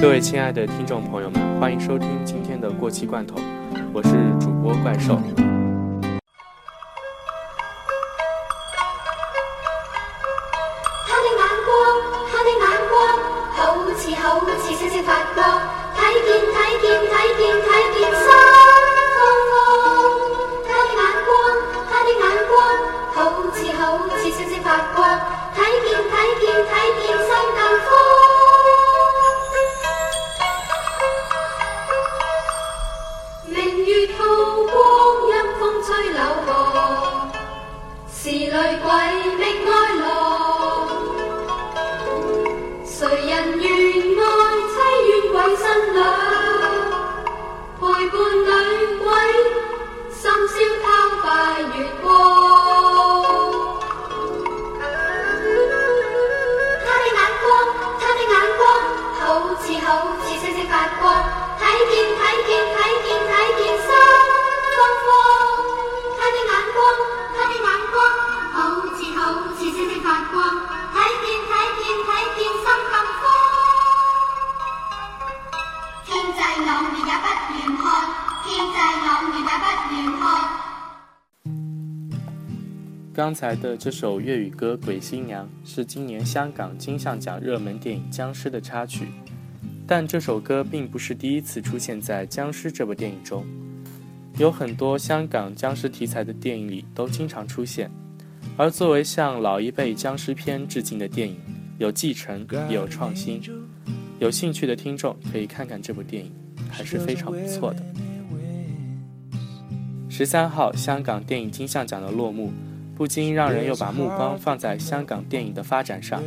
各位亲爱的听众朋友们，欢迎收听今天的过期罐头，我是主播怪兽。他的眼光，他的眼光，好似好似闪闪发光。刚才的这首粤语歌《鬼新娘》是今年香港金像奖热门电影《僵尸》的插曲，但这首歌并不是第一次出现在《僵尸》这部电影中，有很多香港僵尸题材的电影里都经常出现。而作为向老一辈僵尸片致敬的电影，有继承也有创新。有兴趣的听众可以看看这部电影，还是非常不错的。十三号，香港电影金像奖的落幕。不禁让人又把目光放在香港电影的发展上。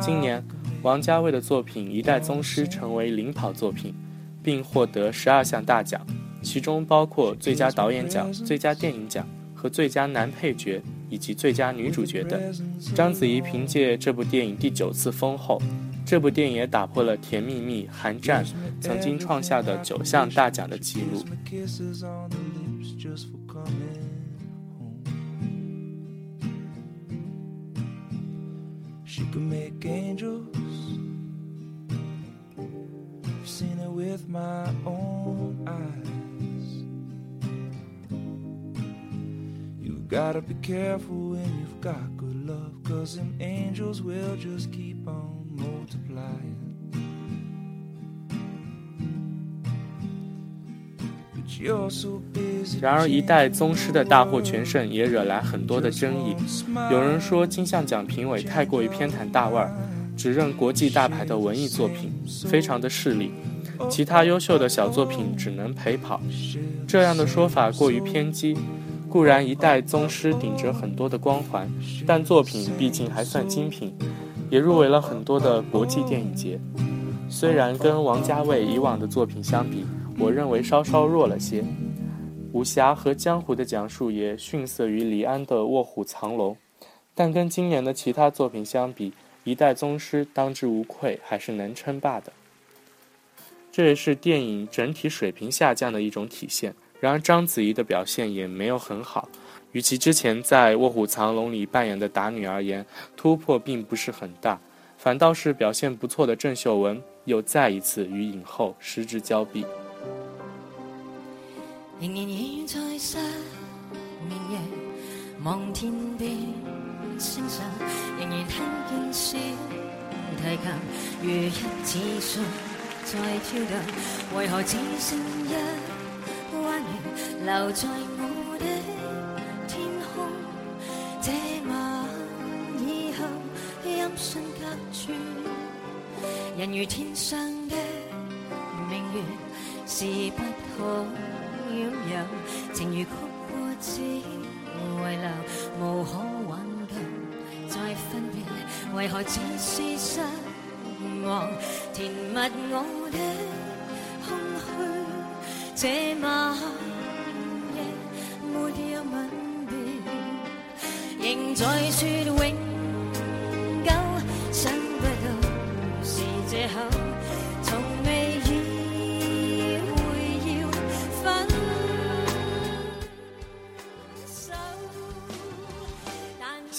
今年，王家卫的作品《一代宗师》成为领跑作品，并获得十二项大奖，其中包括最佳导演奖、最佳电影奖和最佳男配角以及最佳女主角等。章子怡凭借这部电影第九次封后，这部电影也打破了《甜蜜蜜》《寒战》曾经创下的九项大奖的记录。can make angels. I've seen it with my own eyes. You gotta be careful when you've got good love, cause them angels will just keep on multiplying. 然而，一代宗师的大获全胜也惹来很多的争议。有人说，金像奖评委太过于偏袒大腕，只认国际大牌的文艺作品，非常的势利，其他优秀的小作品只能陪跑。这样的说法过于偏激。固然，一代宗师顶着很多的光环，但作品毕竟还算精品，也入围了很多的国际电影节。虽然跟王家卫以往的作品相比，我认为稍稍弱了些，武侠和江湖的讲述也逊色于李安的《卧虎藏龙》，但跟今年的其他作品相比，《一代宗师》当之无愧还是能称霸的。这也是电影整体水平下降的一种体现。然而章子怡的表现也没有很好，与其之前在《卧虎藏龙》里扮演的打女而言，突破并不是很大，反倒是表现不错的郑秀文又再一次与影后失之交臂。仍然倚在失眠夜，望天边星辰。仍然听见小提琴如一指箭在跳动。为何只剩一弯月留在我的天空？这晚以后音讯隔绝，人如天上的明月是不可。拥有情如曲过只遗留，无可挽救再分别，为何只是失望？填密我的空虚，这晚夜没有吻别，仍在说永。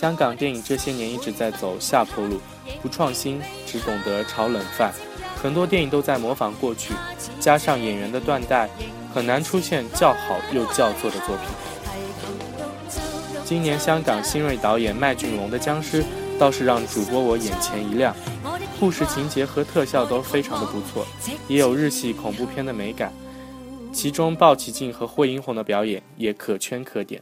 香港电影这些年一直在走下坡路，不创新，只懂得炒冷饭，很多电影都在模仿过去，加上演员的断代，很难出现较好又叫座的作品。今年香港新锐导演麦浚龙的《僵尸》倒是让主播我眼前一亮，故事情节和特效都非常的不错，也有日系恐怖片的美感，其中鲍起静和惠英红的表演也可圈可点。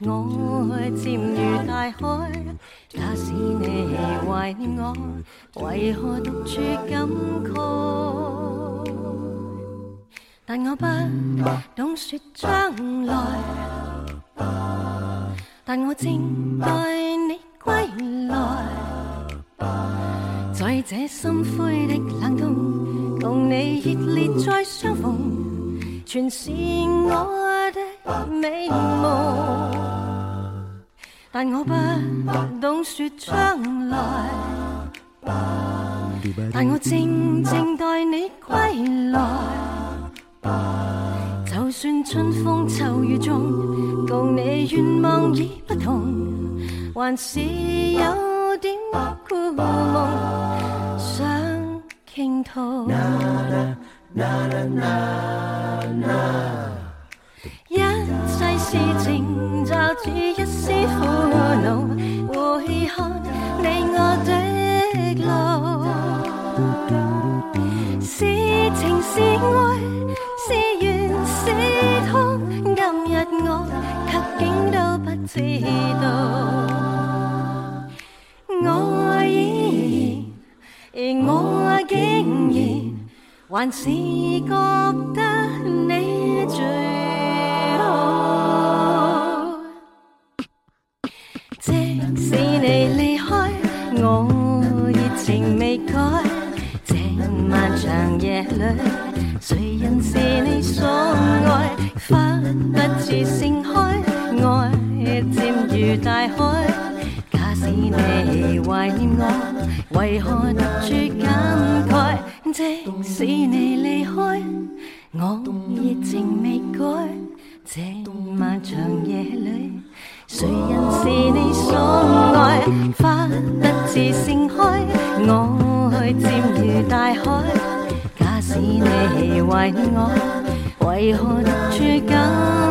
我渐如大海，假使你怀念我，为何独处感慨？但我不懂说将来，但我正待你归来。在这心灰的冷冬，共你热烈再相逢，全是我的美梦。但我不懂说将来，但我静静待你归来。就算春风秋雨中，共你愿望已不同，还是有点故梦想倾吐。一切事情。似一丝苦恼，回看你我的路。是情是爱，是怨是痛，今日我却竟都不知道。我依然，而我竟然还是觉得你最。即使你离开，我热情未改。这漫长夜里，谁人是你所爱？花不似盛开，爱渐如大海。假使你怀念我，为何独处感慨？即使你离开，我热情未改。这漫长夜里。谁人是你所爱？花不自盛开，我去渐如大海。假使你怀念我，为何独处？